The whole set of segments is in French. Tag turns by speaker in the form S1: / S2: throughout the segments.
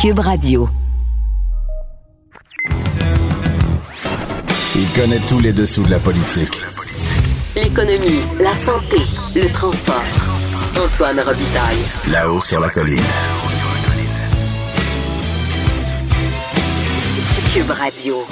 S1: Cube Radio.
S2: Il connaît tous les dessous de la politique.
S1: L'économie, la santé, le transport. Antoine Robitaille.
S2: Là-haut sur la colline.
S1: Cube Radio.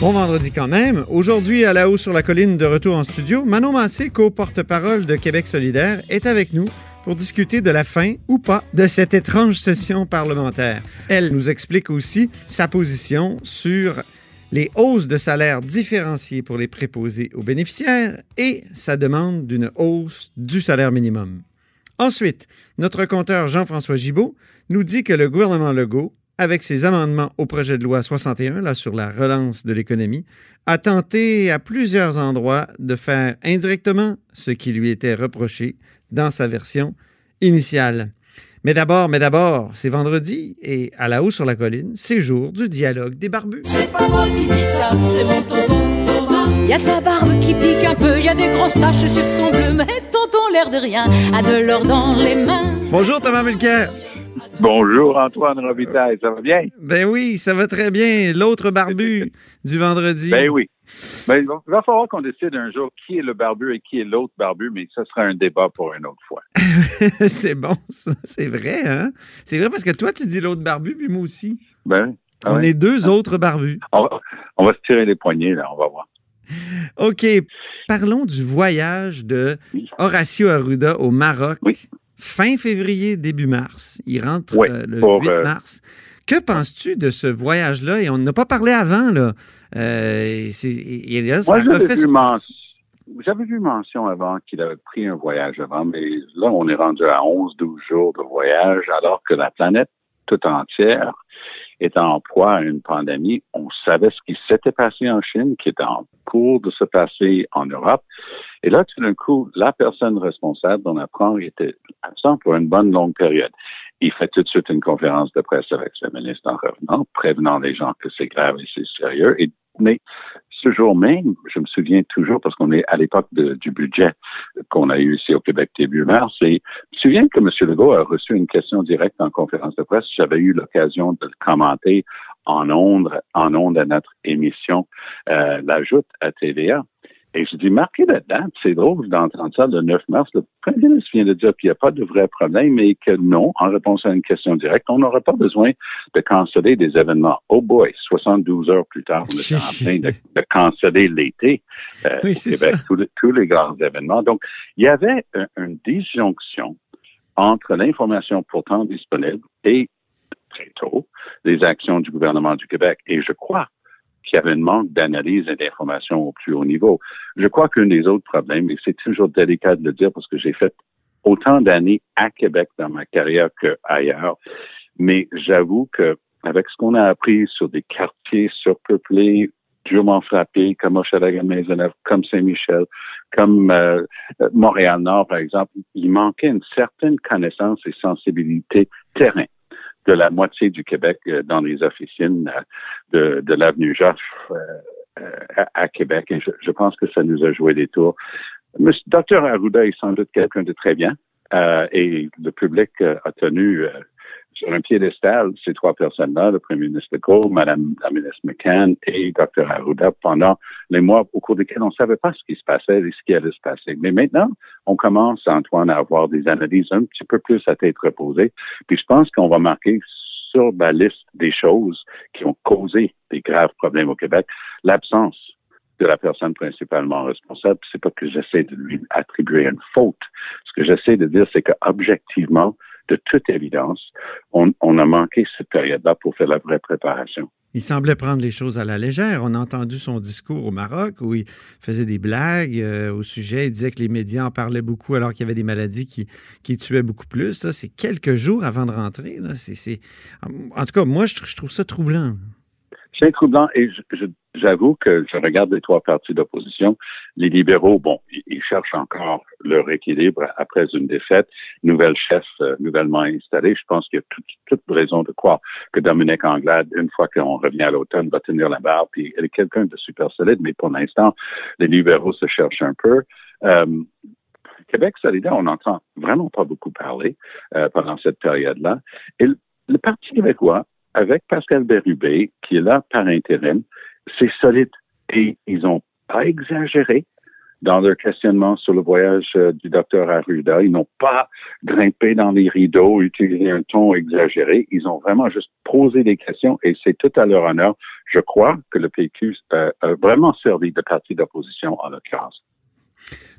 S3: Bon vendredi quand même. Aujourd'hui, à la haut sur la colline, de retour en studio, Manon Massé, co-porte-parole de Québec solidaire, est avec nous pour discuter de la fin ou pas de cette étrange session parlementaire. Elle nous explique aussi sa position sur les hausses de salaire différenciées pour les préposés aux bénéficiaires et sa demande d'une hausse du salaire minimum. Ensuite, notre compteur Jean-François Gibault nous dit que le gouvernement Legault avec ses amendements au projet de loi 61 là, sur la relance de l'économie, a tenté à plusieurs endroits de faire indirectement ce qui lui était reproché dans sa version initiale. Mais d'abord, mais d'abord, c'est vendredi et à la haut sur la colline, c'est jour du dialogue des barbus.
S4: C'est pas moi qui dis ça, c'est mon tonton Thomas.
S5: Y a sa barbe qui pique un peu, y a des grosses taches sur son bleu, mais tonton l'air de rien a de l'or dans les mains.
S3: Bonjour Thomas Mulcair.
S6: Bonjour Antoine Robitaille, ça va bien?
S3: Ben oui, ça va très bien. L'autre barbu du vendredi.
S6: Ben oui. Ben, il va- falloir qu'on décide un jour qui est le barbu et qui est l'autre barbu, mais ça sera un débat pour une autre fois.
S3: c'est bon, ça. C'est vrai, hein? C'est vrai parce que toi, tu dis l'autre barbu, puis moi aussi.
S6: Ben, ah
S3: On est deux autres barbus.
S6: on, va, on va se tirer les poignets, là, on va voir.
S3: OK. Parlons du voyage de Horacio Arruda au Maroc.
S6: Oui.
S3: Fin février, début mars. Il rentre
S6: Oui,
S3: euh, le
S6: pour,
S3: 8
S6: euh,
S3: mars. Que penses-tu de ce voyage-là? Et on n'a pas parlé avant, là. Euh, et là, ça
S6: Moi, j'avais vu, men- j'avais vu mention avant qu'il avait pris un voyage avant, mais là, on est rendu à 11-12 jours de voyage, alors que la planète tout entière est en proie à une pandémie. On savait ce qui s'était passé en Chine, qui était en cours de se passer en Europe. Et là, tout d'un coup, la personne responsable, on apprend, était absent pour une bonne longue période. Il fait tout de suite une conférence de presse avec le ministre en revenant, prévenant les gens que c'est grave et c'est sérieux. Ce même, je me souviens toujours, parce qu'on est à l'époque du budget qu'on a eu ici au Québec début mars, et je me souviens que M. Legault a reçu une question directe en conférence de presse. J'avais eu l'occasion de le commenter en ondes, en ondes à notre émission, euh, l'ajoute à TVA. Et je dis, marquez la date, c'est drôle d'entendre ça le 9 mars. Le premier ministre vient de dire qu'il n'y a pas de vrai problème et que non, en réponse à une question directe, on n'aura pas besoin de canceller des événements. Oh boy, 72 heures plus tard, on est en train de, de canceller l'été euh,
S3: Oui,
S6: au
S3: c'est
S6: Québec, tous les, tous les grands événements. Donc, il y avait un- une disjonction entre l'information pourtant disponible et, très tôt, les actions du gouvernement du Québec. Et je crois qu'il y avait un manque d'analyse et d'information au plus haut niveau. Je crois qu'un des autres problèmes, et c'est toujours délicat de le dire parce que j'ai fait autant d'années à Québec dans ma carrière qu'ailleurs, mais j'avoue que avec ce qu'on a appris sur des quartiers surpeuplés, durement frappés, comme Hochelaga-Maisonneuve, comme Saint-Michel, comme euh, euh, Montréal-Nord, par exemple, il manquait une certaine connaissance et sensibilité terrain de la moitié du Québec euh, dans les officines euh, de, de l'avenue Joffre euh, à, Québec. Je, pense que ça nous a joué des tours. Monsieur, Dr Arruda est sans doute quelqu'un de très bien euh, et le public a tenu sur un piédestal ces trois personnes-là, le premier ministre Legault, Madame la ministre McCann et Dr Arruda pendant les mois au cours desquels on ne savait pas ce qui se passait et ce qui allait se passer. Mais maintenant, on commence, Antoine, à avoir des analyses un petit peu plus à tête reposée. Puis je pense qu'on va marquer sur la liste des choses qui ont causé des graves problèmes au Québec l'absence de la personne principalement responsable. C'est pas que j'essaie de lui attribuer une faute. Ce que j'essaie de dire, c'est que objectivement, de toute évidence, on, a manqué cette période-là pour faire la vraie préparation.
S3: Il semblait prendre les choses à la légère. On a entendu son discours au Maroc où il faisait des blagues euh, au sujet. Il disait que les médias en parlaient beaucoup alors qu'il y avait des maladies qui, qui tuaient beaucoup plus. C'est quelques jours avant de rentrer. Là. C'est, c'est... En tout cas, moi, je, je trouve ça troublant.
S6: C'est troublant et j'avoue que je regarde les trois partis d'opposition. Les libéraux, bon, ils, cherchent encore leur équilibre après une défaite. Nouvelle chef euh, nouvellement installée. Je pense qu'il y a toute, toute raison de croire que Dominique Anglade, une fois qu'on revient à l'automne, va tenir la barre. Puis elle est quelqu'un de super solide, mais pour l'instant, les libéraux se cherchent un peu. Euh, Québec solidaire, on n'entend vraiment pas beaucoup parler euh, pendant cette période-là. Et le Parti québécois, avec Pascal Bérubé, qui est là par intérim, c'est solide. Et ils n'ont pas exagéré dans leur questionnement sur le voyage euh, du docteur Arruda. Ils n'ont pas grimpé dans les rideaux, utilisé un ton exagéré. Ils ont vraiment juste posé des questions et c'est tout à leur honneur. Je crois que le PQ euh, a vraiment servi de parti d'opposition en l'occurrence.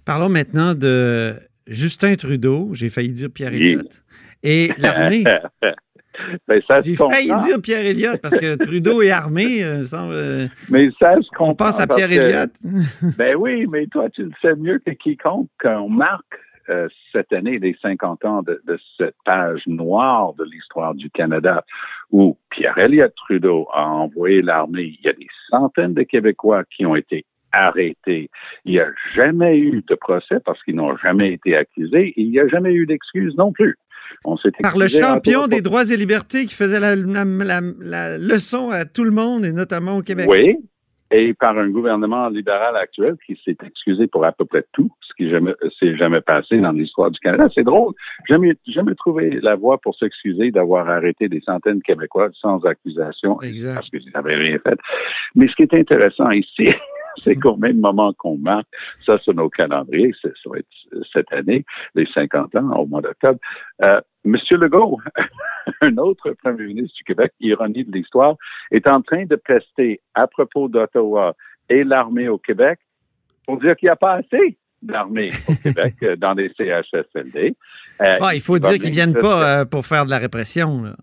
S3: Parlons maintenant de Justin Trudeau, j'ai failli dire Pierre Elliott, et l'armée.
S6: Ben,
S3: J'ai failli dire Pierre Elliott parce que Trudeau est armé, euh, semble. Euh,
S6: mais ça se
S3: On pense à Pierre Elliott.
S6: ben oui, mais toi, tu le sais mieux que quiconque qu'on marque euh, cette année les 50 ans de, de cette page noire de l'histoire du Canada où Pierre Elliott Trudeau a envoyé l'armée. Il y a des centaines de Québécois qui ont été arrêtés. Il n'y a jamais eu de procès parce qu'ils n'ont jamais été accusés et il n'y a jamais eu d'excuses non plus.
S3: Par le champion des droits et libertés qui faisait la, leçon à tout le monde et notamment au Québec.
S6: Oui, et par un gouvernement libéral actuel qui s'est excusé pour à peu près tout, ce qui ne s'est jamais passé dans l'histoire du Canada. C'est drôle. Jamais, jamais trouvé la voie pour s'excuser d'avoir arrêté des centaines de Québécois sans accusation parce qu'ils n'avaient rien fait. Mais ce qui est intéressant ici, c'est qu'au même moment qu'on marque ça sur nos calendriers, ça va être cette année, les 50 ans, au mois d'octobre, euh, Monsieur Legault, un autre premier ministre du Québec, ironie de l'histoire, est en train de prester à propos d'Ottawa et l'armée au Québec pour dire qu'il n'y a pas assez d'armée au Québec euh, dans les CHSLD.
S3: Euh, il faut dire qu'ils ne viennent pas pour faire de la répression. Là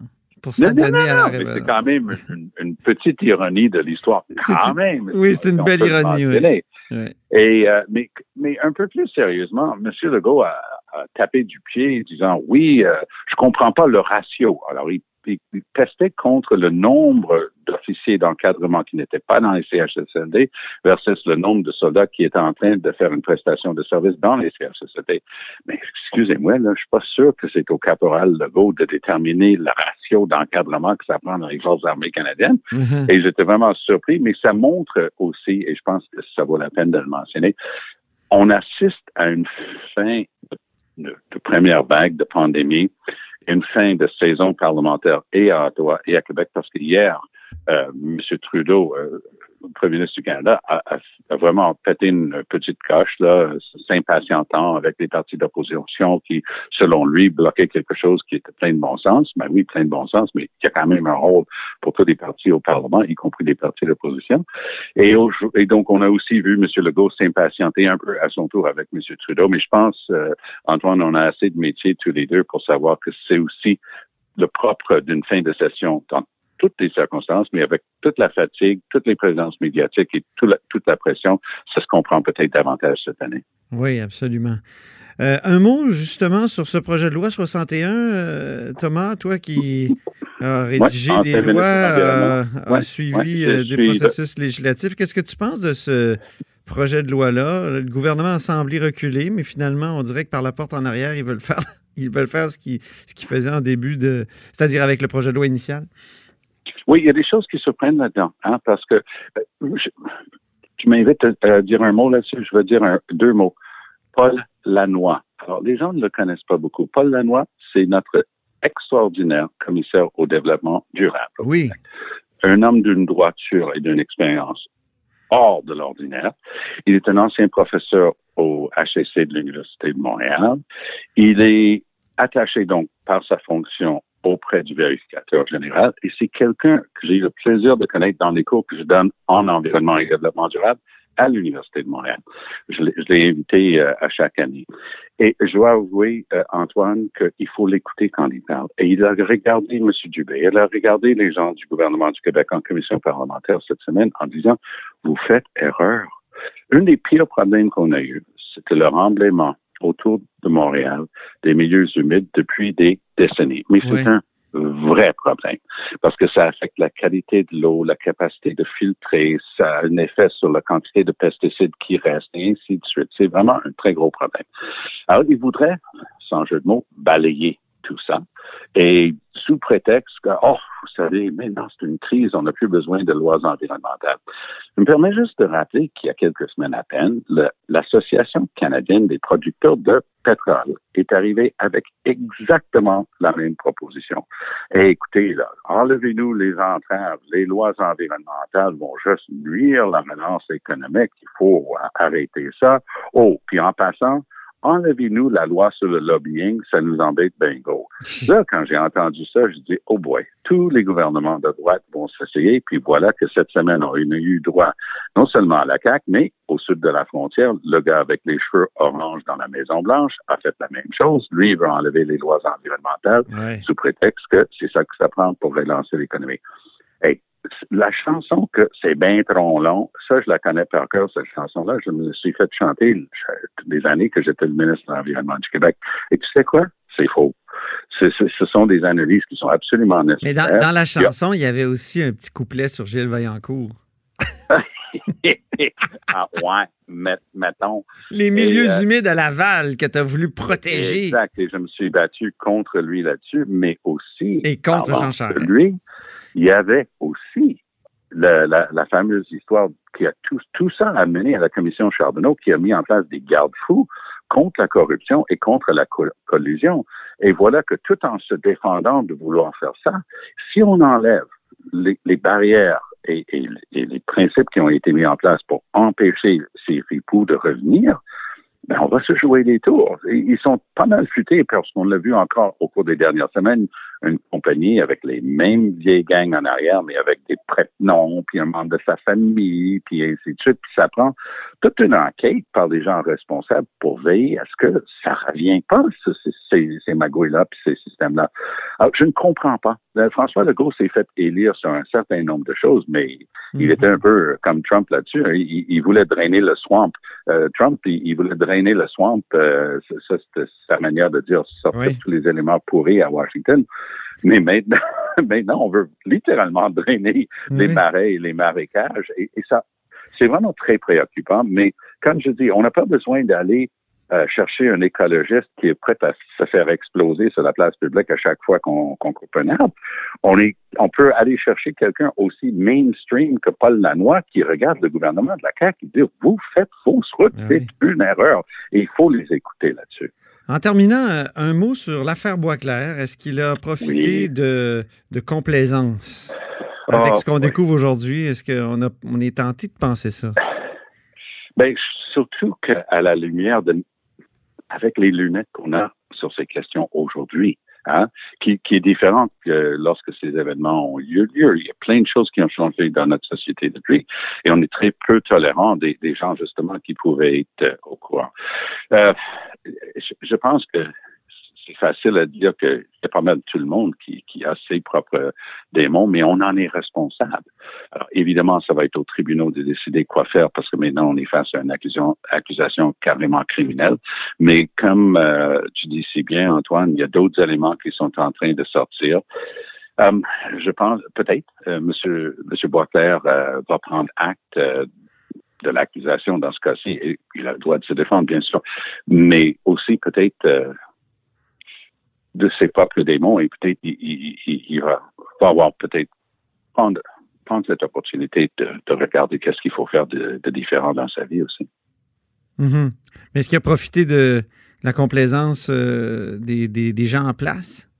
S3: pour s'adonner à la
S6: C'est quand même une, petite ironie de l'histoire. Quand même.
S3: Oui, c'est une belle ironie. Oui.
S6: Et, euh, mais, mais un peu plus sérieusement, M. Legault a, a tapé du pied disant oui, euh, je comprends pas le ratio. Alors, il il, testait contre le nombre d'officiers d'encadrement qui n'étaient pas dans les CHSLD versus le nombre de soldats qui étaient en train de faire une prestation de service dans les CHSLD. Mais excusez-moi, là, je suis pas sûr que c'est au caporal Legault de déterminer le ratio d'encadrement que ça prend dans les forces armées canadiennes. Mm-hmm. Et j'étais vraiment surpris, mais ça montre aussi, et je pense que ça vaut la peine de le mentionner, on assiste à une fin de première vague de pandémie une fin de saison parlementaire et à Ottawa et à Québec parce que hier, euh, M. Trudeau, euh, premier ministre du Canada, a, vraiment pété une petite coche, là, s'impatientant avec les partis d'opposition qui, selon lui, bloquaient quelque chose qui était plein de bon sens. Ben oui, plein de bon sens, mais y a quand même un rôle pour tous les partis au Parlement, y compris les partis d'opposition. Et, et, donc, on a aussi vu M. Legault s'impatienter un peu à son tour avec M. Trudeau. Mais je pense, euh, Antoine, on a assez de métiers tous les deux pour savoir que c'est aussi le propre d'une fin de session toutes les circonstances, mais avec toute la fatigue, toutes les présences médiatiques et toute la, pression, ça se comprend peut-être davantage cette année.
S3: Oui, absolument. Euh, un mot justement sur ce projet de loi 61, euh, Thomas, toi qui as rédigé des lois, euh, as suivi des processus législatifs, qu'est-ce que tu penses de ce projet de loi-là? Le gouvernement a semblé reculer, mais finalement, on dirait que par la porte en arrière, ils veulent faire, ils veulent faire ce qu'ils ce faisaient en début de, c'est-à-dire avec le projet de loi initial.
S6: Oui, il y a des choses qui se prennent là-dedans, hein, parce que euh, tu m'invites à, dire un mot là-dessus, je veux dire deux mots. Paul Lannoy. Alors, les gens ne le connaissent pas beaucoup. Paul Lannoy, c'est notre extraordinaire commissaire au développement durable.
S3: Oui.
S6: Un homme d'une droiture et d'une expérience hors de l'ordinaire. Il est un ancien professeur au HEC de l'Université de Montréal. Il est attaché donc par sa fonction auprès du vérificateur général. Et c'est quelqu'un que j'ai eu le plaisir de connaître dans les cours que je donne en environnement et développement durable à l'Université de Montréal. Je l'ai invité euh, à chaque année. Et je dois avouer, euh, Antoine, qu'il faut l'écouter quand il parle. Et il a regardé M. Dubé, il a regardé les gens du gouvernement du Québec en commission parlementaire cette semaine en disant, vous faites erreur. Un des pires problèmes qu'on a eu, c'était le remblaiement autour de Montréal des milieux humides depuis des décennies. Mais c'est un vrai problème parce que ça affecte la qualité de l'eau, la capacité de filtrer, ça a un effet sur la quantité de pesticides qui restent et ainsi de suite. C'est vraiment un très gros problème. Alors, il voudrait, sans jeu de mots, balayer tout ça Et sous prétexte que, oh, vous savez, maintenant c'est une crise, on n'a plus besoin de lois environnementales. Je me permets juste de rappeler qu'il y a quelques semaines à peine, l'Association canadienne des producteurs de pétrole est arrivée avec exactement la même proposition. Et écoutez, enlevez-nous les entraves, les lois environnementales vont juste nuire la menace économique, il faut arrêter ça. Oh, puis en passant, enlevez-nous la loi sur le lobbying, ça nous embête bingo. Là, quand j'ai entendu ça, je dis, oh boy, tous les gouvernements de droite vont s'essayer, puis voilà que cette semaine, on a eu droit non seulement à la CAQ, mais au sud de la frontière, le gars avec les cheveux orange dans la Maison-Blanche a fait la même chose. Lui, il veut enlever les lois environnementales sous prétexte que c'est ça que ça prend pour relancer l'économie. Hey, la chanson que c'est bien trop long, ça, je la connais par cœur, cette chanson-là. Je me suis fait chanter des années que j'étais le ministre de l'Environnement du Québec. Et tu sais quoi? C'est faux. ce sont des analyses qui sont absolument nécessaires.
S3: Mais dans, la chanson, il y avait aussi un petit couplet sur Gilles Vaillancourt.
S6: ah, ouais, mettons.
S3: Les milieux euh, humides à Laval que tu as voulu protéger.
S6: Exact, et je me suis battu contre lui là-dessus, mais aussi.
S3: Et contre Jean-Charles.
S6: Lui, il y avait aussi la, la, fameuse histoire qui a tout, tout ça amené à la commission Charbonneau qui a mis en place des garde-fous contre la corruption et contre la collusion. Et voilà que tout en se défendant de vouloir faire ça, si on enlève les, les barrières et, et, et, les principes qui ont été mis en place pour empêcher ces ripoux de revenir, ben, on va se jouer des tours. Ils sont pas mal futés parce qu'on l'a vu encore au cours des dernières semaines, une compagnie avec les mêmes vieilles gangs en arrière, mais avec des prête-noms, puis un membre de sa famille, puis ainsi de suite. Puis ça prend toute une enquête par des gens responsables pour veiller à ce que ça revient pas, ces, ces magouilles-là, puis ces systèmes-là. Alors, je ne comprends pas. Euh, François Legault s'est fait élire sur un certain nombre de choses, mais il mhm. était un peu comme Trump là-dessus. Hein. Il, voulait drainer le swamp. Euh, Trump, il, voulait drainer le swamp. Euh, ça, c'était sa manière de dire sortir tous les éléments pourris à Washington. Mais maintenant, maintenant, on veut littéralement drainer les marais et les marécages. Et, et ça, c'est vraiment très préoccupant. Mais comme je dis, on n'a pas besoin d'aller euh, chercher un écologiste qui est prêt à se faire exploser sur la place publique à chaque fois qu'on coupe un arbre. On, est, on peut aller chercher quelqu'un aussi mainstream que Paul Lanois qui regarde le gouvernement de la CAQ et dit Vous faites fausse route, ah c'est une erreur. Et il faut les écouter là-dessus.
S3: En terminant, euh, un mot sur l'affaire Boisclair. Est-ce qu'il a profité de, de, complaisance avec ah, ce qu'on découvre aujourd'hui? Est-ce qu'on on est tenté de penser ça?
S6: Bien, surtout qu'à la lumière de avec les lunettes qu'on a sur ces questions aujourd'hui, hein, qui, qui, est différente que lorsque ces événements ont eu lieu. Il y a plein de choses qui ont changé dans notre société depuis, et on est très peu tolérant des, des gens justement qui pouvaient être euh, au courant. Euh, je pense que c'est facile à dire que c'est pas mal tout le monde qui, a ses propres démons, mais on en est responsable. Alors, évidemment, ça va être aux tribunaux de décider quoi faire parce que maintenant, on est face à une accusation, carrément criminelle. Mais comme euh, tu dis si bien, Antoine, il y a d'autres éléments qui sont en train de sortir. Euh, je pense peut-être euh, Monsieur Boisclair euh, va prendre acte de l'accusation dans ce cas-ci. Il a le droit de se défendre, bien sûr, mais aussi peut-être de ses propres démons et peut-être il, va, avoir peut-être prendre, prendre cette opportunité de, regarder qu'est-ce qu'il faut faire de, différent dans sa vie aussi.
S3: Mm-hmm. Mais est-ce qu'il a profité de la complaisance euh, des, gens en place?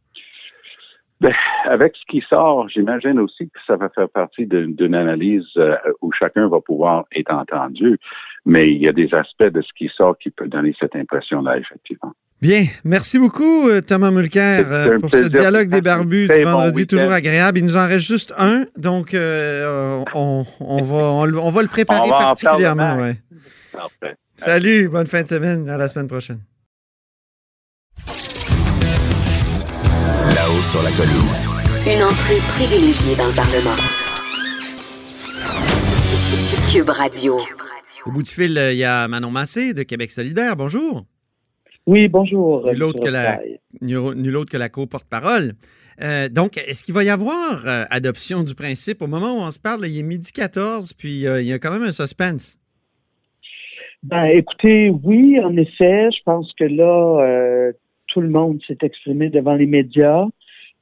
S6: Ben, avec ce qui sort, j'imagine aussi que ça va faire partie d'une analyse euh, où chacun va pouvoir être entendu, mais il y a des aspects de ce qui sort qui peut donner cette impression-là, effectivement.
S3: Bien. Merci beaucoup, euh, Thomas Mulcair, euh, pour ce dialogue des barbus vendredi toujours agréable. Il nous en reste juste un, donc euh, on, va, on, va le préparer particulièrement. Ouais. Parfait. Salut, bonne fin de semaine. À la semaine prochaine.
S2: Là-haut sur la colline.
S1: Une entrée privilégiée dans le Parlement. Cube Radio.
S3: Au bout du fil, il y a Manon Massé de Québec solidaire. Bonjour.
S7: Oui, bonjour.
S3: Nul autre, que la, nul autre que la co-porte-parole. Euh, donc, est-ce qu'il va y avoir euh, adoption du principe? Au moment où on se parle, il est midi 14, puis euh, il y a quand même un suspense.
S7: Ben, écoutez, oui, en effet, je pense que là, tout le monde s'est exprimé devant les médias.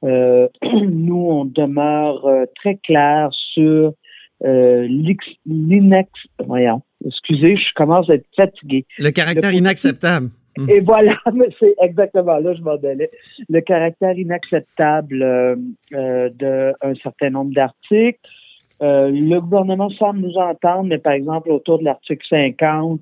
S7: Euh, nous, on demeure euh, très clair sur euh, l'inex... Voyons, excusez, je commence à être fatigué.
S3: Le caractère
S7: Le-
S3: inacceptable. Mm.
S7: Et voilà, mais c'est exactement là, je m'en donnais. Le caractère inacceptable euh, euh, d'un certain nombre d'articles. Euh, le gouvernement semble nous entendre, mais par exemple, autour de l'article 50,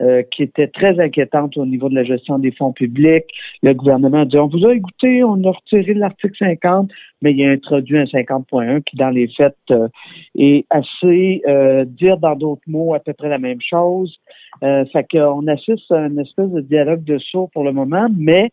S7: euh, qui était très inquiétante au niveau de la gestion des fonds publics, le gouvernement a dit, on vous a écouté, on a retiré l'article 50, mais il a introduit un 50.1 qui, dans les faits, euh, est assez, dire dans d'autres mots, à peu près la même chose. Fait qu'on assiste à une espèce de dialogue de sourds pour le moment, mais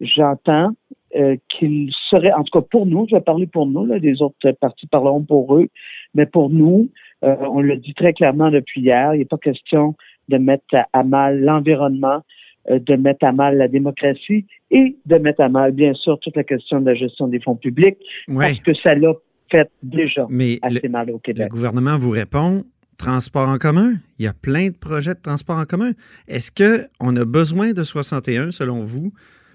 S7: j'entends euh, qu'il serait, en tout cas pour nous, je vais parler pour nous, là, les autres partis parleront pour eux, mais pour nous, euh, on le dit très clairement depuis hier, il n'est pas question de mettre à, à mal l'environnement, euh, de mettre à mal la démocratie et de mettre à mal, bien sûr, toute la question de la gestion des fonds publics,
S3: Ouais.
S7: parce que ça l'a fait déjà
S3: Mais le,
S7: assez mal au
S3: le
S7: Québec.
S3: gouvernement vous répond transport en commun. Il y a plein de projets de transport en commun. Est-ce qu'on a besoin de 61, selon vous,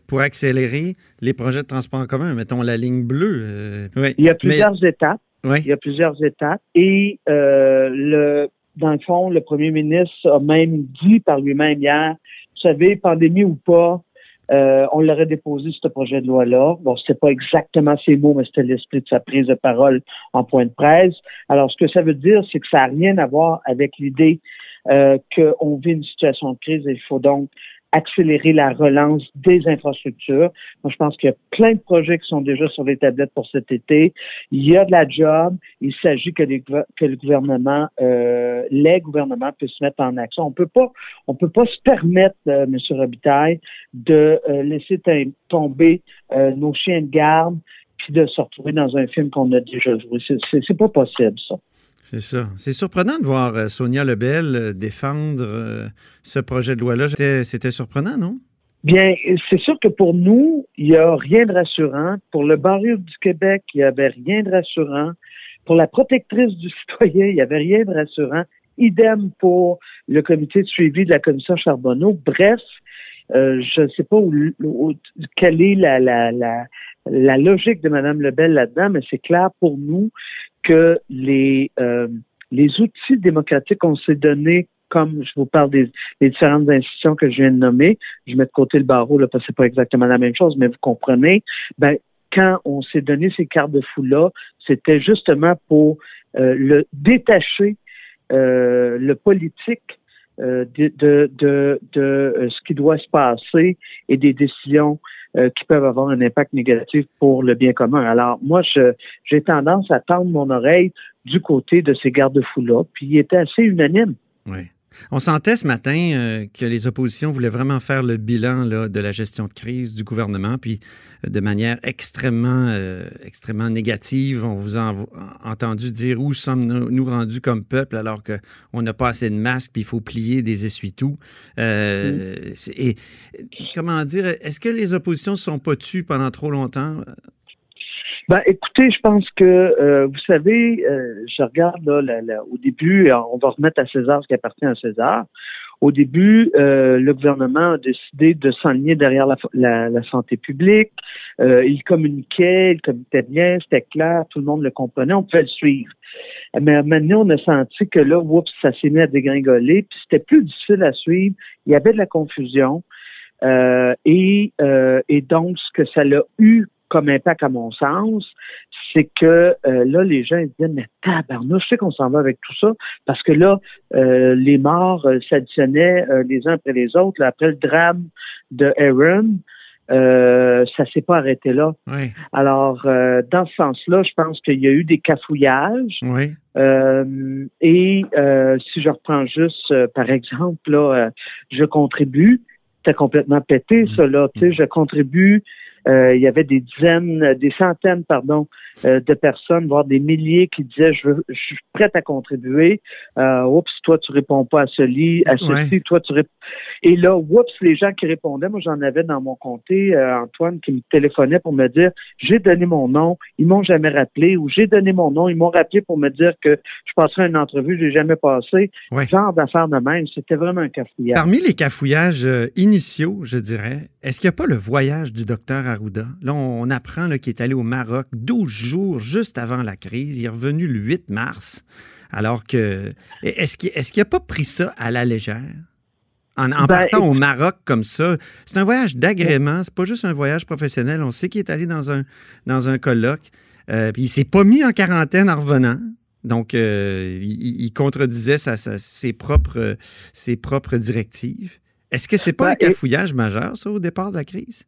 S3: pour accélérer les projets de transport en commun? Mettons la ligne bleue. euh, oui.
S7: Il y a
S3: Mais-
S7: plusieurs étapes.
S3: oui.
S7: Il y a plusieurs étapes. Et euh, le, dans le fond, le premier ministre a même dit par lui-même hier, vous savez, pandémie ou pas, euh, on l'aurait déposé ce projet de loi-là. Bon, c'était pas exactement ces mots, mais c'était l'esprit de sa prise de parole en point de presse. Alors, ce que ça veut dire, c'est que ça n'a rien à voir avec l'idée euh, qu'on vit une situation de crise et il faut donc accélérer la relance des infrastructures. Moi, je pense qu'il y a plein de projets qui sont déjà sur les tablettes pour cet été. Il y a de la job. Il s'agit que, les que le gouvernement, euh, les gouvernements puissent se mettre en action. On peut pas, on peut pas se permettre, euh, M. Robitaille, de euh, laisser tomber euh, nos chiens de garde puis de se retrouver dans un film qu'on a déjà joué. C'est pas possible, ça.
S3: C'est ça. C'est surprenant de voir euh, Sonia Lebel euh, défendre euh, ce projet de loi-là. C'était- surprenant, non?
S7: Bien, c'est sûr que pour nous, il n'y a rien de rassurant. Pour le barreau du Québec, il n'y avait rien de rassurant. Pour la protectrice du citoyen, il n'y avait rien de rassurant. Idem pour le comité de suivi de la commission Charbonneau. Bref, je ne sais pas où, où- quelle est la, la logique de Mme Lebel là-dedans, mais c'est clair pour nous que les, euh, les outils démocratiques qu'on s'est donnés, comme je vous parle des, des différentes institutions que je viens de nommer, je mets de côté le barreau là, parce que c'est pas exactement la même chose, mais vous comprenez, ben, quand on s'est donné ces garde-fous-là, c'était justement pour euh, le détacher euh, le politique de, de, de, de, euh, ce qui doit se passer et des décisions euh, qui peuvent avoir un impact négatif pour le bien commun. Alors, moi, j'ai tendance à tendre mon oreille du côté de ces garde-fous-là, puis il était assez unanime.
S3: Oui. On sentait ce matin euh, que les oppositions voulaient vraiment faire le bilan là, de la gestion de crise du gouvernement, puis euh, de manière extrêmement, euh, extrêmement négative. On vous a entendu dire où sommes-nous nous rendus comme peuple alors qu'on n'a pas assez de masques, puis il faut plier des essuie-tout. C'est- Et comment dire, est-ce que les oppositions ne se sont pas tues pendant trop longtemps?
S7: Ben, écoutez, je pense que, euh, vous savez, euh, je regarde là, au début, euh, on va remettre à César ce qui appartient à César. Au début, euh, le gouvernement a décidé de s'enligner derrière la, la- la santé publique. Euh, il communiquait, il communiquait bien, c'était clair, tout le monde le comprenait, on pouvait le suivre. Mais maintenant, on a senti que là, oups, ça s'est mis à dégringoler, puis c'était plus difficile à suivre. Il y avait de la confusion. Euh, et, euh, et donc, ce que ça l'a eu comme impact, à mon sens, c'est que euh, là, les gens ils disaient, mais tabarnouche, je sais qu'on s'en va avec tout ça, parce que là, euh, les morts euh, s'additionnaient euh, les uns après les autres. Là, après le drame de Aaron, euh, ça s'est pas arrêté là.
S3: Oui,
S7: Alors, euh, dans ce sens-là, je pense qu'il y a eu des cafouillages.
S3: oui.
S7: Euh, et euh, si je reprends juste, euh, par exemple, là, euh, je contribue, c'était complètement pété, ça, là, tu sais, je contribue, il y avait des dizaines, des centaines, pardon, euh, de personnes, voire des milliers qui disaient, je, veux, je suis prête à contribuer. Euh, oups, toi, tu réponds pas à ce lit, à ceci,
S3: Ouais.
S7: toi, tu réponds. Et là, oups, les gens qui répondaient, moi, j'en avais dans mon comté, euh, Antoine, qui me téléphonait pour me dire, j'ai donné mon nom, ils m'ont jamais rappelé, ou j'ai donné mon nom, ils m'ont rappelé pour me dire que je passerai une entrevue, j'ai jamais passé.
S3: Ouais.
S7: Genre d'affaires de même, c'était vraiment un cafouillage.
S3: Parmi les cafouillages euh, initiaux, je dirais, est-ce qu'il n'y a pas le voyage du docteur Arruda. Là, on apprend qu'il est allé au Maroc 12 jours juste avant la crise. Il est revenu le 8 mars. Alors que. Est-ce qu'il n'a pas pris ça à la légère? En,
S7: Ben,
S3: partant au Maroc comme ça, c'est un voyage d'agrément, c'est pas juste un voyage professionnel. On sait qu'il est allé dans un, dans un colloque. Euh, puis il s'est pas mis en quarantaine en revenant. Donc, euh, il, il contredisait sa- sa- ses, propres, ses propres directives. Est-ce que c'est pas
S7: Ben,
S3: un
S7: et-
S3: cafouillage majeur, ça, au départ de la crise?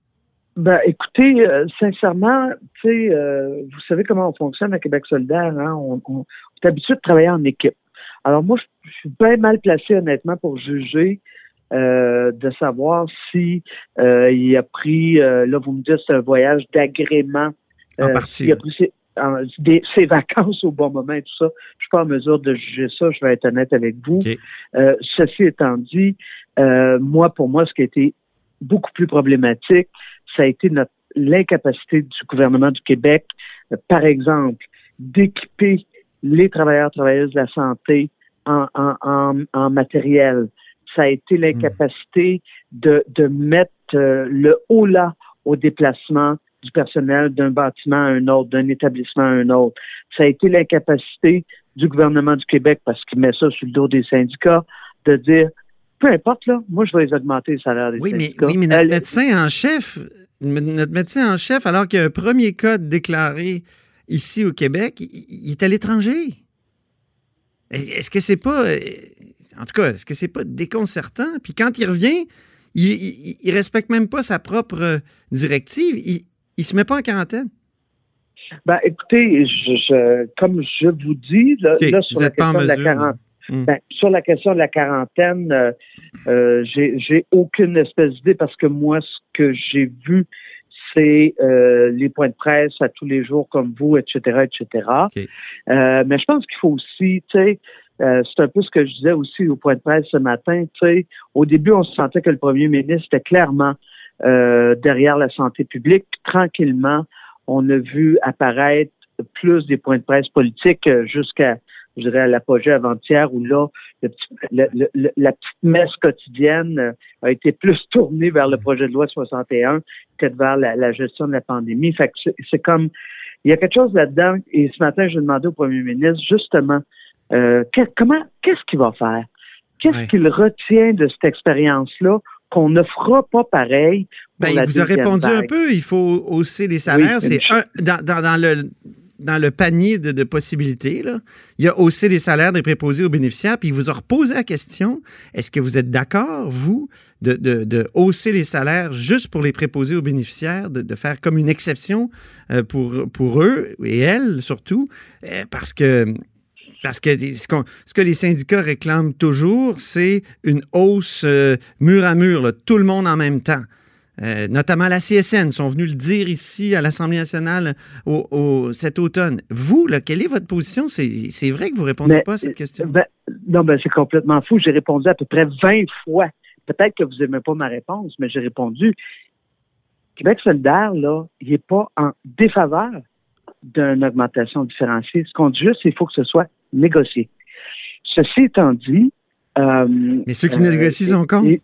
S7: Ben, écoutez, euh, sincèrement, tu sais, euh, vous savez comment on fonctionne à Québec solidaire, hein? On, on, on est habitué de travailler en équipe. Alors moi, je, suis bien mal placé, honnêtement, pour juger euh, de savoir si euh, il a pris, euh, là, vous me dites, c'est un voyage d'agrément.
S3: En
S7: euh,
S3: partie,
S7: s'il a pris ses, en- des- ses vacances au bon moment et tout ça. Je suis pas en mesure de juger ça, je vais être honnête avec vous. Euh, ceci étant dit, euh, moi, pour moi, ce qui a été beaucoup plus problématique, ça a été l'incapacité du gouvernement du Québec, euh, par exemple, d'équiper les travailleurs travailleuses de la santé en, en, en, en matériel. Ça a été l'incapacité de, de mettre euh, le haut là au déplacement du personnel d'un bâtiment à un autre, d'un établissement à un autre. Ça a été l'incapacité du gouvernement du Québec, parce qu'il met ça sur le dos des syndicats, de dire peu importe, là, moi, je vais les augmenter les salaires des
S3: Oui, mais,
S7: syndicats.
S3: oui, mais notre médecin en chef, notre médecin en chef, alors qu'il y a un premier cas déclaré ici au Québec, il, est à l'étranger. Est-ce que c'est pas. euh, En tout cas, est-ce que c'est pas déconcertant? Puis quand il revient, il, il, il respecte même pas sa propre euh, directive. Il, il se met pas en quarantaine.
S7: Ben, écoutez, je, je- comme je vous dis, là,
S3: OK,
S7: là,
S3: vous
S7: sur, la
S3: êtes pas en
S7: question de la quarantaine,
S3: Hmm.
S7: ben, sur la question de la quarantaine, euh, euh, j'ai j'ai aucune espèce d'idée parce que moi, ce que j'ai vu, c'est euh, les points de presse à tous les jours comme vous, etc., etc. Euh, mais je pense qu'il faut aussi, tu sais, euh, c'est un peu ce que je disais aussi au point de presse ce matin, tu sais, au début, on se sentait que le premier ministre était clairement euh, derrière la santé publique. Puis, tranquillement, on a vu apparaître plus des points de presse politiques euh, jusqu'à, je dirais, à l'apogée avant-hier, où là, le petit- le- le- le- la petite messe quotidienne euh, a été plus tournée vers le projet de loi 61 que vers la, la gestion de la pandémie. Fait que c'est- comme, il y a quelque chose là-dedans. Et ce matin, je demandé au premier ministre, justement, euh, que- comment, qu'est-ce qu'il va faire? Qu'est-ce qu'il retient de cette expérience-là qu'on ne fera pas pareil pour
S3: Ben, il vous a répondu un peu, il faut hausser les salaires. c'est un, dans, dans- dans le, dans le panier de, possibilités. Il y a hausser les salaires des préposés aux bénéficiaires, puis il vous a reposé la question, est-ce que vous êtes d'accord, vous, de, de- de hausser les salaires juste pour les préposés aux bénéficiaires, de, de faire comme une exception euh, pour, pour eux et elles surtout, euh, parce que parce que ce, que les syndicats réclament toujours, c'est une hausse euh, mur à mur, tout le monde en même temps. Euh, notamment la CSN sont venus le dire ici à l'Assemblée nationale au, au- cet automne. Vous, là, quelle est votre position? C'est vrai que vous ne répondez
S7: Mais,
S3: pas à cette question.
S7: Ben, non, ben c'est complètement fou. J'ai répondu à peu près 20 fois. Peut-être que vous n'aimez pas ma réponse, mais j'ai répondu. Québec solidaire, là, il n'est pas en défaveur d'une augmentation différenciée. Ce qu'on dit juste, c'est qu'il faut que ce soit négocié. Ceci étant dit... euh,
S3: Mais ceux qui
S7: euh,
S3: négocient sont
S7: et-
S3: contre.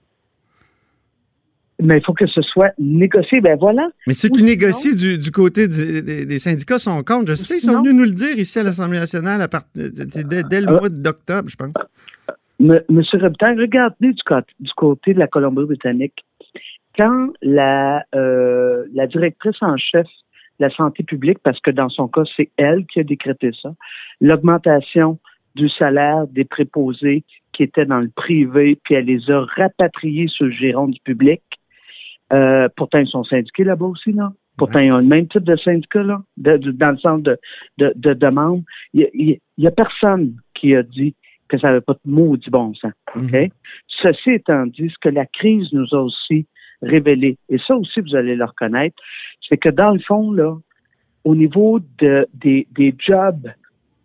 S7: Mais il faut que ce soit négocié. Ben voilà.
S3: Mais ceux qui négocient du, du côté du- des, des syndicats sont contre. Je sais, ils sont venus nous le dire ici à l'Assemblée nationale à part- dès, dès le
S7: Euh,
S3: mois d'octobre, je pense.
S7: M- Monsieur Robitaille, regardez du côté, du côté de la Colombie-Britannique. Quand la, euh, la directrice en chef de la santé publique, parce que dans son cas, c'est elle qui a décrété ça, l'augmentation du salaire des préposés qui étaient dans le privé, puis elle les a rapatriés sur le giron du public. Euh, pourtant, ils sont syndiqués là-bas aussi, là. Pourtant, ils ont le même type de syndicat, là, de- de- dans le sens de, de, de demande. Il n'y a, personne qui a dit que ça n'avait pas de maudit bon sens. OK?
S3: Mhm.
S7: Ceci étant dit, ce que la crise nous a aussi révélé, et ça aussi, vous allez le reconnaître, c'est que dans le fond, là, au niveau de, des, des jobs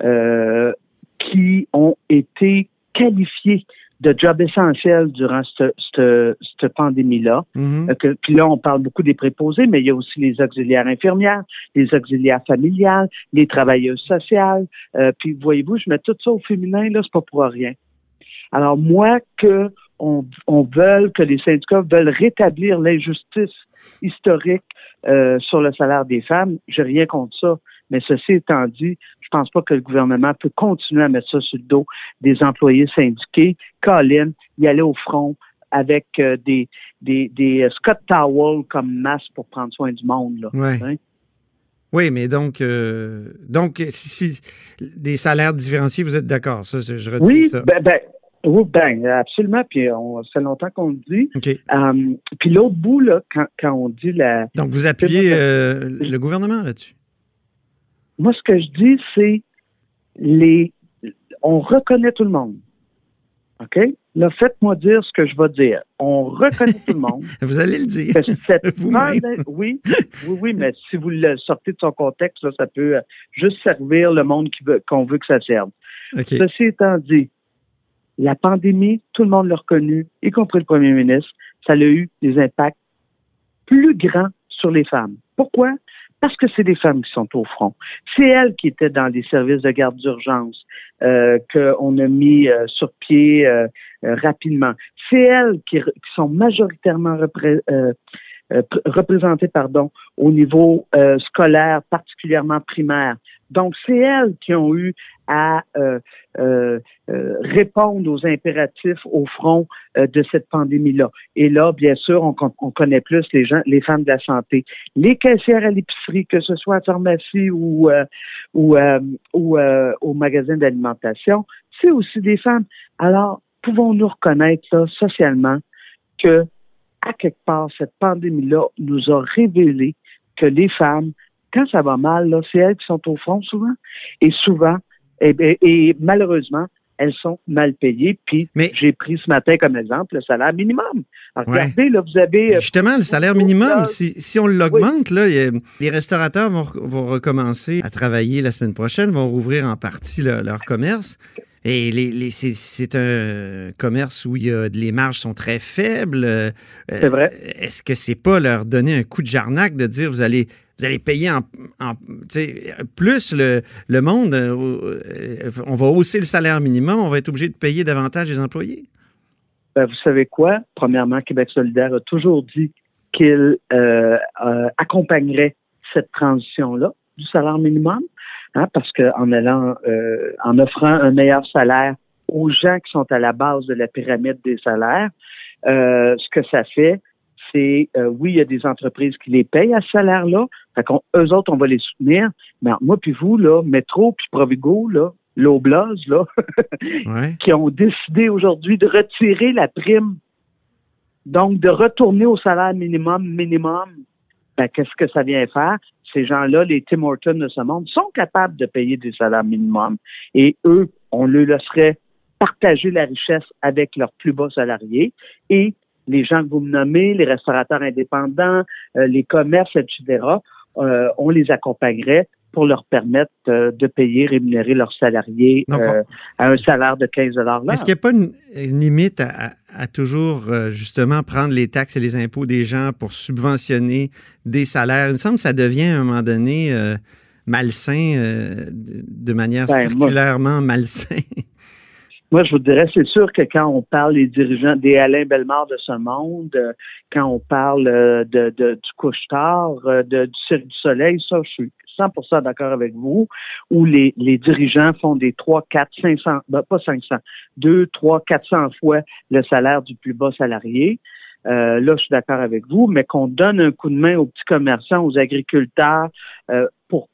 S7: euh, qui ont été qualifiés de jobs essentiels durant cette, pandémie-là, que- puis là, on parle beaucoup des préposés, mais il y a aussi les auxiliaires infirmières, les auxiliaires familiales, les travailleuses sociales. Euh, puis voyez-vous, je mets tout ça au féminin, là, c'est pas pour rien. Alors moi, que on, on veut que les syndicats veulent rétablir l'injustice historique euh, sur le salaire des femmes. J'ai rien contre ça. Mais ceci étant dit, je pense pas que le gouvernement peut continuer à mettre ça sur le dos des employés syndiqués. Colin, y aller au front avec euh, des, des, des euh, Scott Towel comme masque pour prendre soin du monde. Là,
S3: Ouais.
S7: Hein?
S3: Oui, mais donc, euh, donc si, si- des salaires différenciés, vous êtes d'accord? Ça, je retiens
S7: Oui,
S3: ça.
S7: ben, ben, oui, ben, absolument. Puis on, ça fait longtemps qu'on le dit.
S3: OK.
S7: Euh, puis l'autre bout, là, quand, quand on dit la.
S3: Donc, vous appuyez euh, le gouvernement là-dessus?
S7: Moi, ce que je dis, c'est les. On reconnaît tout le monde. OK? Là, faites-moi dire ce que je vais dire. On reconnaît tout le monde.
S3: Vous allez le dire.
S7: cette oui, oui, oui, mais si vous le sortez de son contexte, là, ça peut euh, juste servir le monde veut- qu'on veut que ça serve. Ceci étant dit, la pandémie, tout le monde l'a reconnu, y compris le premier ministre, ça a eu des impacts plus grands sur les femmes. Pourquoi? Parce que c'est des femmes qui sont au front. C'est elles qui étaient dans les services de garde d'urgence euh, qu'on a mis euh, sur pied euh, euh, rapidement. C'est elles qui, qui sont majoritairement repré- euh, euh, pr- représentées pardon, au niveau scolaire, particulièrement primaire. Donc, c'est elles qui ont eu à euh, euh, euh, répondre aux impératifs au front euh, de cette pandémie-là. Et là, bien sûr, on, on connaît plus les gens, les femmes de la santé, les caissières à l'épicerie, que ce soit à pharmacie ou euh, ou, ou au magasin d'alimentation, c'est aussi des femmes. Alors, pouvons-nous reconnaître là, socialement que à quelque part cette pandémie-là nous a révélé que les femmes quand ça va mal, c'est elles qui sont au front souvent. Et souvent, et, et- et malheureusement, elles sont mal payées. Puis
S3: Mais-
S7: j'ai pris ce matin comme exemple le salaire minimum. Alors,
S3: Ouais.
S7: regardez, là, vous avez. euh,
S3: Justement, le salaire minimum, si, si on l'augmente, là, les restaurateurs vont, vont recommencer à travailler la semaine prochaine, vont rouvrir en partie leur, leur commerce. Et les, les- c'est- un commerce où il y a, les marges sont très faibles. Euh,
S7: C'est vrai.
S3: Est-ce que c'est pas leur donner un coup de jarnac de dire vous allez vous allez payer en, plus le, le monde, euh, euh, on va hausser le salaire minimum, on va être obligé de payer davantage les employés?
S7: Ben, vous savez quoi? Premièrement, Québec solidaire a toujours dit qu'il euh, euh, accompagnerait cette transition-là du salaire minimum, hein, parce qu'en allant, euh, en offrant un meilleur salaire aux gens qui sont à la base de la pyramide des salaires, euh, ce que ça fait, c'est euh, oui, il y a des entreprises qui les payent à ce salaire-là. Fait qu'on, eux autres, on va les soutenir. Mais moi puis vous, là, Métro puis Provigo, là, l'Oblaz, là,
S3: Ouais.
S7: qui ont décidé aujourd'hui de retirer la prime, donc de retourner au salaire minimum, minimum, ben, qu'est-ce que ça vient faire? Ces gens-là, les Tim Hortons de ce monde, sont capables de payer des salaires minimum. Et eux, on leur laisserait partager la richesse avec leurs plus bas salariés. Et les gens que vous me nommez, les restaurateurs indépendants, euh, les commerces, etc., euh, on les accompagnerait pour leur permettre euh, de payer, rémunérer leurs salariés à un salaire de 15 l'heure.
S3: Est-ce qu'il n'y a pas une, une limite à, à- toujours, euh, justement, prendre les taxes et les impôts des gens pour subventionner des salaires? Il me semble que ça devient, à un moment donné, euh, malsain, euh, de, manière
S7: Ben, moi-
S3: circulairement malsain.
S7: Moi, je vous dirais, c'est sûr que quand on parle des dirigeants, des Alain Bellemare de ce monde, quand on parle de, de- du couche-tard, de- du Cirque du Soleil, ça, je suis 100% d'accord avec vous, où les, dirigeants font des 3, 4, 500, ben, pas 500, 2, 3, 400 fois le salaire du plus bas salarié. Euh, là, je suis d'accord avec vous, mais qu'on donne un coup de main aux petits commerçants, aux agriculteurs, euh, pour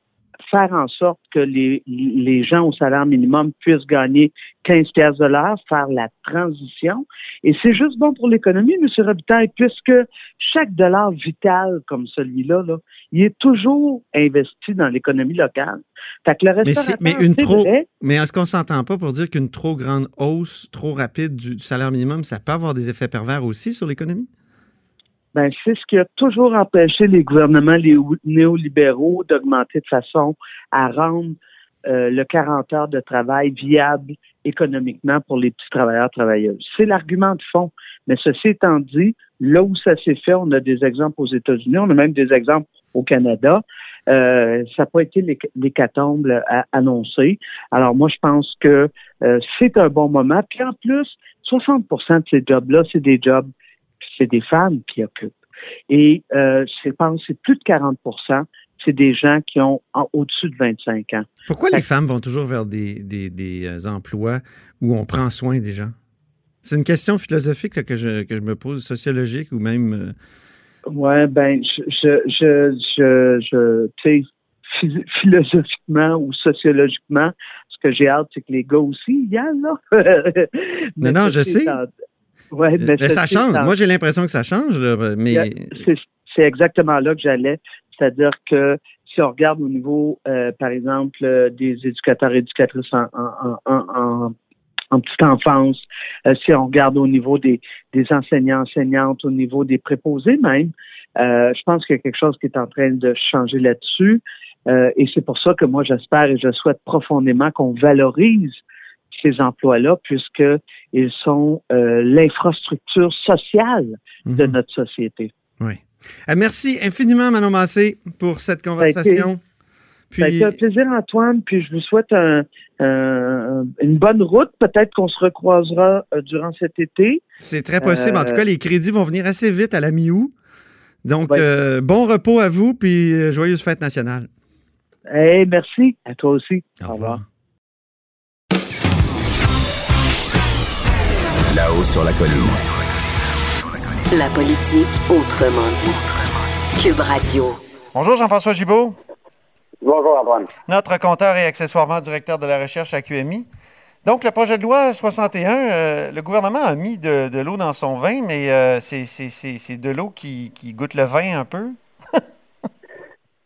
S7: faire en sorte que les, les gens au salaire minimum puissent gagner 15 pièces de l'heure, faire la transition. Et c'est juste bon pour l'économie, M. Robitaille, puisque chaque dollar vital comme celui-là, là, il est toujours investi dans l'économie locale. Fait que le
S3: Mais,
S7: restaurateur,
S3: mais une trop,
S7: vrai,
S3: mais est-ce qu'on s'entend pas pour dire qu'une trop grande hausse, trop rapide du, du salaire minimum, ça peut avoir des effets pervers aussi sur l'économie?
S7: Ben, c'est ce qui a toujours empêché les gouvernements les néolibéraux d'augmenter de façon à rendre euh, le 40 heures de travail viable économiquement pour les petits travailleurs travailleuses. C'est l'argument de fond. Mais ceci étant dit, là où ça s'est fait, on a des exemples aux États-Unis, on a même des exemples au Canada. euh, ça n'a pas été l'héc- l'hécatombe à- annoncé. Alors moi, je pense que euh, c'est un bon moment. Puis en plus, 60% de ces jobs-là, c'est des jobs, c'est des femmes qui occupent. Et euh, je pense que c'est plus de 40% c'est des gens qui ont au-dessus de 25 ans.
S3: Pourquoi les femmes vont toujours vers des, des, des, euh, emplois où on prend soin des gens? C'est une question philosophique là, que, je, que je me pose, sociologique ou même. euh,
S7: Ouais, ben, je, je, je, je, tu sais, phi- philosophiquement ou sociologiquement, ce que j'ai hâte, c'est que les gars aussi y aillent, là.
S3: Non, non, je sais.
S7: Ouais,
S3: mais
S7: mais
S3: ça change. Moi, j'ai l'impression que ça change, là, mais.
S7: c'est exactement là que j'allais. C'est-à-dire que si on regarde au niveau, euh, par exemple, euh, des éducateurs et éducatrices en, en, en, en, en petite enfance, euh, si on regarde au niveau des, des enseignants, enseignantes, au niveau des préposés même, euh, je pense qu'il y a quelque chose qui est en train de changer là-dessus. Et c'est pour ça que moi, j'espère et je souhaite profondément qu'on valorise ces emplois-là, puisqu'ils sont euh, l'infrastructure sociale de
S3: Mhm.
S7: notre société.
S3: Oui. Euh, merci infiniment, Manon Massé, pour cette conversation.
S7: Ça a été un plaisir, Antoine, puis je vous souhaite un- un- une bonne route. Peut-être qu'on se recroisera euh, durant cet été.
S3: c'est très possible. En tout cas, les crédits vont venir assez vite à la mi-août. Donc,
S7: Ouais.
S3: euh, bon repos à vous, puis joyeuse fête nationale.
S7: Hey, merci. À toi aussi.
S3: Au revoir.
S2: Là-haut sur la colline.
S1: La politique autrement dit. Cube Radio.
S3: Bonjour, Jean-François Gibault,
S8: Bonjour Antoine.
S3: notre compteur et accessoirement directeur de la recherche à QMI. Donc, le projet de loi 61, euh, le gouvernement a mis de, de l'eau dans son vin, mais euh, c'est- de l'eau qui, qui goûte le vin un peu.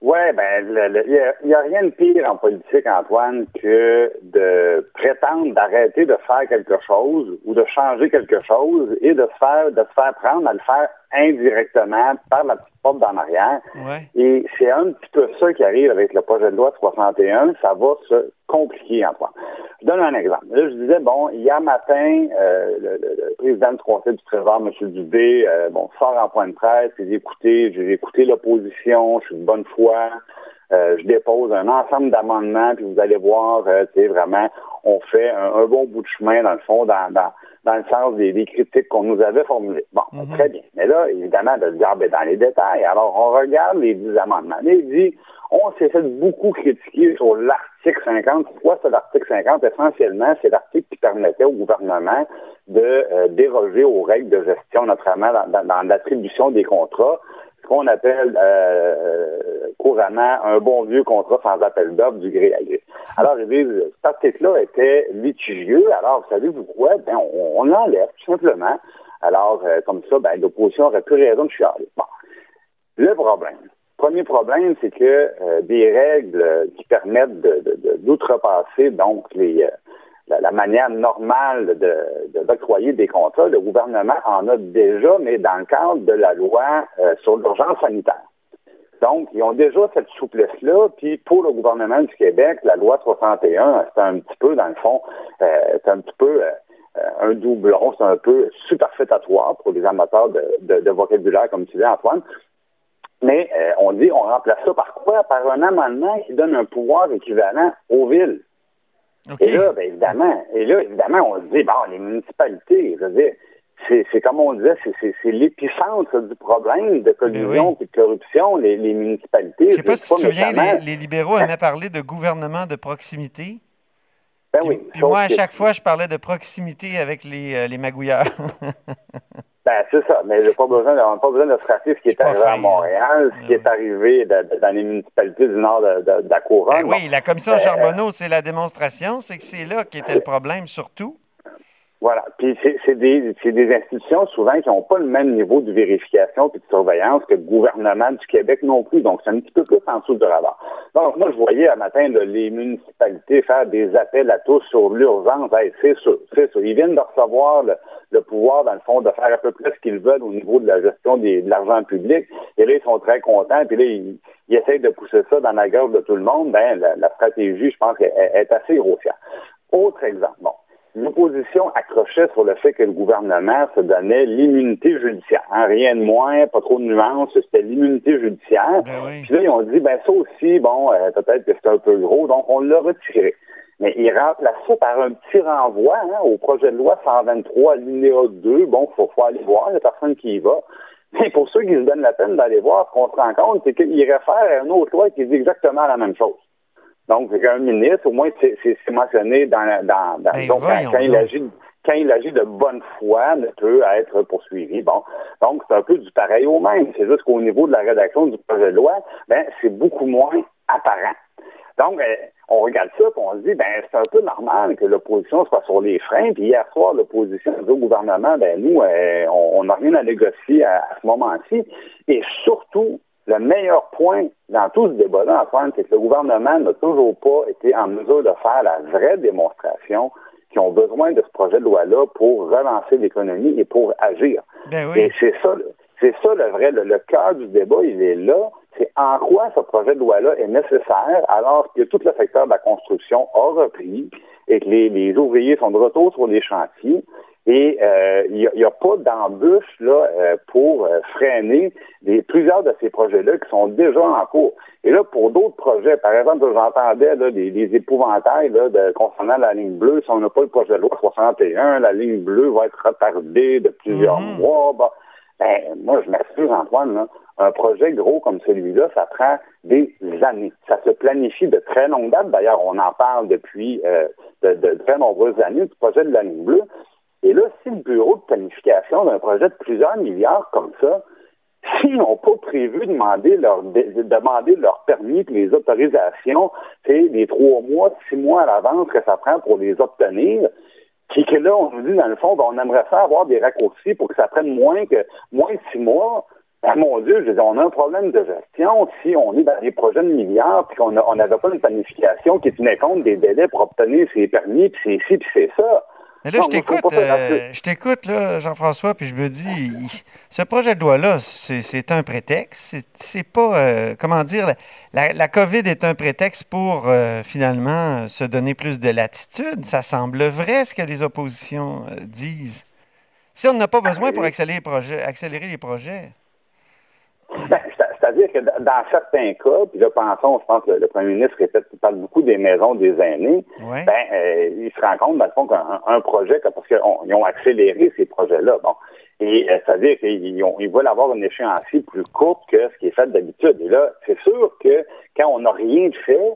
S8: Ouais, ben, il n'y a, rien de pire en politique, Antoine, que de prétendre d'arrêter de faire quelque chose ou de changer quelque chose et de se faire, de se faire prendre à le faire indirectement par la petite porte d'en arrière.
S3: Ouais.
S8: Et c'est un petit peu ça qui arrive avec le projet de loi 61. Ça va se compliquer, Antoine. Je donne un exemple. Là, je disais, bon, hier matin, euh, le, président du Conseil du Trésor, M. Dubé, euh, bon, sort en point de presse, et j'ai écouté, j'ai écouté l'opposition, je suis de bonne foi, euh, je dépose un ensemble d'amendements, puis vous allez voir, euh, tu sais, vraiment, on fait un, un bon bout de chemin, dans le fond, dans, dans, dans le sens des, des critiques qu'on nous avait formulées. Bon, très bien. Mais là, évidemment, de le dire ben, dans les détails. Alors, on regarde les dix amendements. Là, il dit, on s'est fait beaucoup critiquer sur l'article 50. Pourquoi c'est l'article 50? Essentiellement, c'est l'article qui permettait au gouvernement de euh, déroger aux règles de gestion, notamment dans, dans- dans l'attribution des contrats, qu'on appelle euh, couramment un bon vieux contrat sans appel d'offres du gré à gré. Alors, ils disent, cet article-là était litigieux. Alors, vous savez-vous quoi? Ben, on, l'enlève, tout simplement. Alors, euh, comme ça, ben, l'opposition aurait plus raison de chialer. Le problème. Premier problème, c'est que euh, des règles euh, qui permettent de- de- d'outrepasser donc les, euh, la, la manière normale de, d'octroyer des contrats, le gouvernement en a déjà, mais dans le cadre de la loi euh, sur l'urgence sanitaire. Donc, ils ont déjà cette souplesse-là, puis pour le gouvernement du Québec, la loi 61, c'est un petit peu, dans le fond, euh, c'est un petit peu euh, euh, un doublon, c'est un peu superfétatoire pour les amateurs de, de- de vocabulaire, comme tu dis, Antoine. Mais euh, on dit, on remplace ça par quoi? Par un amendement qui donne un pouvoir équivalent aux villes. Et là, ben, évidemment, et là, évidemment, on se dit, bon, les municipalités, je veux dire, c'est, comme on disait, c'est, l'épicentre du problème de collusion
S3: Ben
S8: et de corruption, les, les municipalités.
S3: Je sais pas si tu te souviens, les, les libéraux aimaient parler de gouvernement de proximité.
S8: Ben
S3: Puis,
S8: oui.
S3: puis moi, à
S8: que-
S3: chaque fois, je parlais de proximité avec les, euh, les magouilleurs.
S8: Ben, c'est ça. Mais j'ai pas besoin de, on n'a pas besoin de se rappeler ce qui est arrivé
S3: fin,
S8: à Montréal, ce qui est arrivé de- de- dans les municipalités du nord de la couronne.
S3: Ben oui, la commission
S8: Euh,
S3: Charbonneau, c'est la démonstration, c'est que c'est là qu'était le problème surtout.
S8: Voilà. Puis c'est des, des institutions souvent qui n'ont pas le même niveau de vérification et de surveillance que le gouvernement du Québec non plus. Donc, c'est un petit peu plus en dessous du radar. Donc, moi, je voyais un matin là, les municipalités faire des appels à tous sur l'urgence. Hey, c'est sûr, c'est. Ils viennent de recevoir le, pouvoir, dans le fond, de faire à peu près ce qu'ils veulent au niveau de la gestion des- de l'argent public. Et là, ils sont très contents. Puis là, ils, ils essayent de pousser ça dans la gorge de tout le monde. Ben, la, la stratégie, je pense, est, est assez grossière. Autre exemple. Bon. L'opposition accrochait sur le fait que le gouvernement se donnait l'immunité judiciaire. Hein, rien de moins, pas trop de nuances, c'était l'immunité judiciaire.
S3: Ben
S8: Puis là, ils ont dit, ben ça aussi, bon, euh, peut-être que c'est un peu gros, donc on l'a retiré. Mais il remplace ça par un petit renvoi hein, au projet de loi 123, linéa 2. Bon, il faut, faut aller voir, il n'y a personne qui y va. Mais pour ceux qui se donnent la peine d'aller voir, ce qu'on se rend compte, c'est qu'il réfère à une autre loi qui dit exactement la même chose. Donc, c'est qu'un ministre, au moins, c'est mentionné dans, la- dans, dans-
S3: Ben,
S8: donc, quand, il agit quand il agit de bonne foi, ne peut être poursuivi. Bon, donc c'est un peu du pareil au même. C'est juste qu'au niveau de la rédaction du projet de loi, ben c'est beaucoup moins apparent. Donc, euh, on regarde ça et on se dit, ben c'est un peu normal que l'opposition soit sur les freins. Puis hier soir, l'opposition dit au gouvernement, ben nous, euh, on on n'a rien à négocier à, à ce moment-ci. Et surtout, le meilleur point dans tout ce débat-là, Antoine, c'est que le gouvernement n'a toujours pas été en mesure de faire la vraie démonstration qui ont besoin de ce projet de loi-là pour relancer l'économie et pour agir.
S3: Ben
S8: Et c'est ça, le- c'est ça le vrai, le, le cœur du débat, il est là. C'est en quoi ce projet de loi-là est nécessaire alors que tout le secteur de la construction a repris et que les, les ouvriers sont de retour sur les chantiers. Et euh, il n'y a, a pas d'embûche là euh, pour euh, freiner des, plusieurs de ces projets-là qui sont déjà en cours. Et là, pour d'autres projets, par exemple, j'entendais là, des, des épouvantails là, de, concernant la ligne bleue. Si on n'a pas le projet de loi 61, la ligne bleue va être retardée de plusieurs
S3: Mhm.
S8: mois. Bon, ben, moi, je m'assure, Antoine, là, un projet gros comme celui-là, ça prend des années. Ça se planifie de très longue date. D'ailleurs, on en parle depuis euh, de, de très nombreuses années du projet de la ligne bleue. Et là, si le bureau de planification d'un projet de plusieurs milliards comme ça, s'ils n'ont pas prévu de demander leur, de, de demander leur permis et les autorisations, c'est les trois mois, six mois à l'avance que ça prend pour les obtenir, puis que là, on nous dit, dans le fond, ben, on aimerait ça avoir des raccourcis pour que ça prenne moins que moins de six mois. Ben, mon Dieu, je dire, on a un problème de gestion si on est dans des projets de milliards puis qu'on a- on n'avait pas une planification qui tenait compte des délais pour obtenir ses permis, puis c'est ci, puis c'est ça.
S3: Mais là,
S8: Non,
S3: je t'écoute, euh, je t'écoute, là, Jean-François, puis je me dis, il- ce projet de loi-là, c'est un prétexte. C'est- pas, euh, comment dire, la, COVID est un prétexte pour euh, finalement euh, se donner plus de latitude. Ça semble vrai ce que les oppositions euh, disent. Si on n'a pas besoin pour accélérer les projets, accélérer les projets.
S8: Ben, que dans- certains cas, puis là, pensons, je pense que le, le premier ministre répète, il parle beaucoup des maisons des aînés,
S3: Ouais.
S8: ben, euh, il se rend compte, dans le fond, qu'un un projet, parce qu'ils ont accéléré ces projets-là, bon, et euh, c'est-à-dire qu'ils ont- ils veulent avoir une échéancier plus courte que ce qui est fait d'habitude. Et là, c'est sûr que quand on n'a rien fait,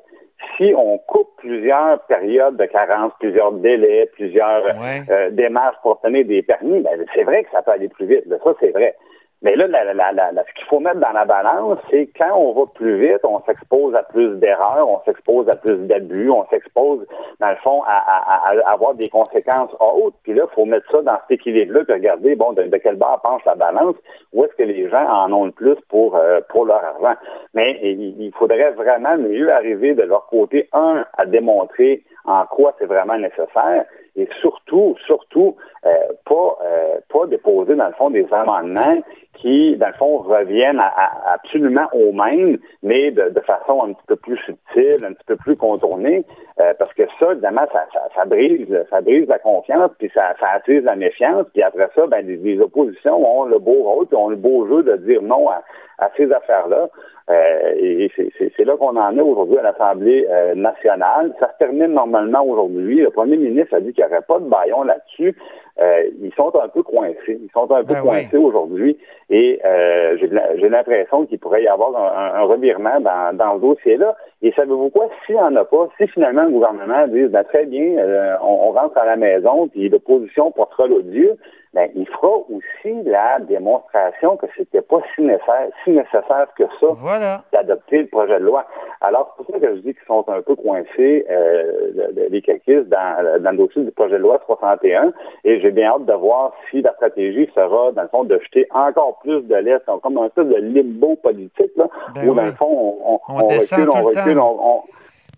S8: si on coupe plusieurs périodes de carence, plusieurs délais, plusieurs
S3: Ouais.
S8: euh, démarches pour obtenir des permis, ben, c'est vrai que ça peut aller plus vite. Ça, c'est vrai. Mais là, la- la- la- ce qu'il faut mettre dans la balance, c'est quand on va plus vite, on s'expose à plus d'erreurs, on s'expose à plus d'abus, on s'expose, dans le fond, à, à- à- avoir des conséquences hautes. Puis là, il faut mettre ça dans cet équilibre-là, puis regarder, bon, de, de quel bord penche la balance, où est-ce que les gens en ont le plus pour, euh, pour leur argent. Mais il, il faudrait vraiment mieux arriver de leur côté, un, à démontrer en quoi c'est vraiment nécessaire, et surtout, surtout, euh, pas, euh, pas déposer, dans le fond, des amendements qui, dans le fond, reviennent à, à- absolument au même, mais de, de façon un petit peu plus subtile, un petit peu plus contournée, euh, parce que ça, évidemment, ça, ça, ça brise, ça brise la confiance, puis ça, ça la méfiance, puis après ça, ben, les, les oppositions ont le beau rôle, puis ont le beau jeu de dire non à, à ces affaires-là. Euh, et c'est- là qu'on en est aujourd'hui à l'Assemblée euh, nationale. Ça se termine normalement aujourd'hui. Le premier ministre a dit qu'il n'y aurait pas de baillon là-dessus. Euh, ils sont un peu coincés. Ils sont un peu
S3: Ben oui.
S8: coincés aujourd'hui. Et euh, j'ai l'impression qu'il pourrait y avoir un, un- revirement dans, dans ce dossier-là. Et savez-vous quoi? S'il n'y en a pas, si finalement le gouvernement dit ben, très bien, euh, on, on rentre à la maison, puis l'opposition portera l'odieux, ben, il fera aussi la démonstration que c'était pas si nécessaire, si nécessaire que ça
S3: Voilà.
S8: d'adopter le projet de loi. Alors, c'est pour ça que je dis qu'ils sont un peu coincés, euh, le- le- les caquistes, dans, dans le dossier du projet de loi 61. Et j'ai bien hâte de voir si la stratégie sera, dans le fond, de jeter encore plus de lait, C'est comme un peu de limbo politique, là,
S3: Ben
S8: où, dans le fond, on, on,
S3: On
S8: on
S3: descend
S8: recule, on
S3: le
S8: recule, on,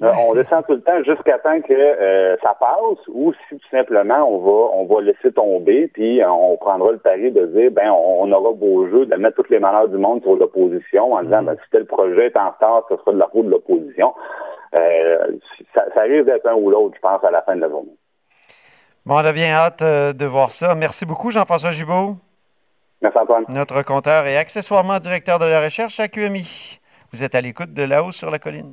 S8: on- euh, on descend tout le temps jusqu'à temps que euh, ça passe ou si tout simplement on va on va laisser tomber puis euh, on prendra le pari de dire ben on, on aura beau jeu de mettre toutes les malheurs du monde sur l'opposition en disant ben si tel projet est en retard ce sera de la faute de l'opposition euh, ça, ça risque d'être un ou l'autre je pense à la fin de la journée
S3: Bon, on a bien hâte euh, de voir ça. Merci beaucoup, Jean-François Jubault.
S8: Merci, Antoine.
S3: Notre compteur et accessoirement directeur de la recherche à QMI. Vous êtes à l'écoute de là-haut sur la colline.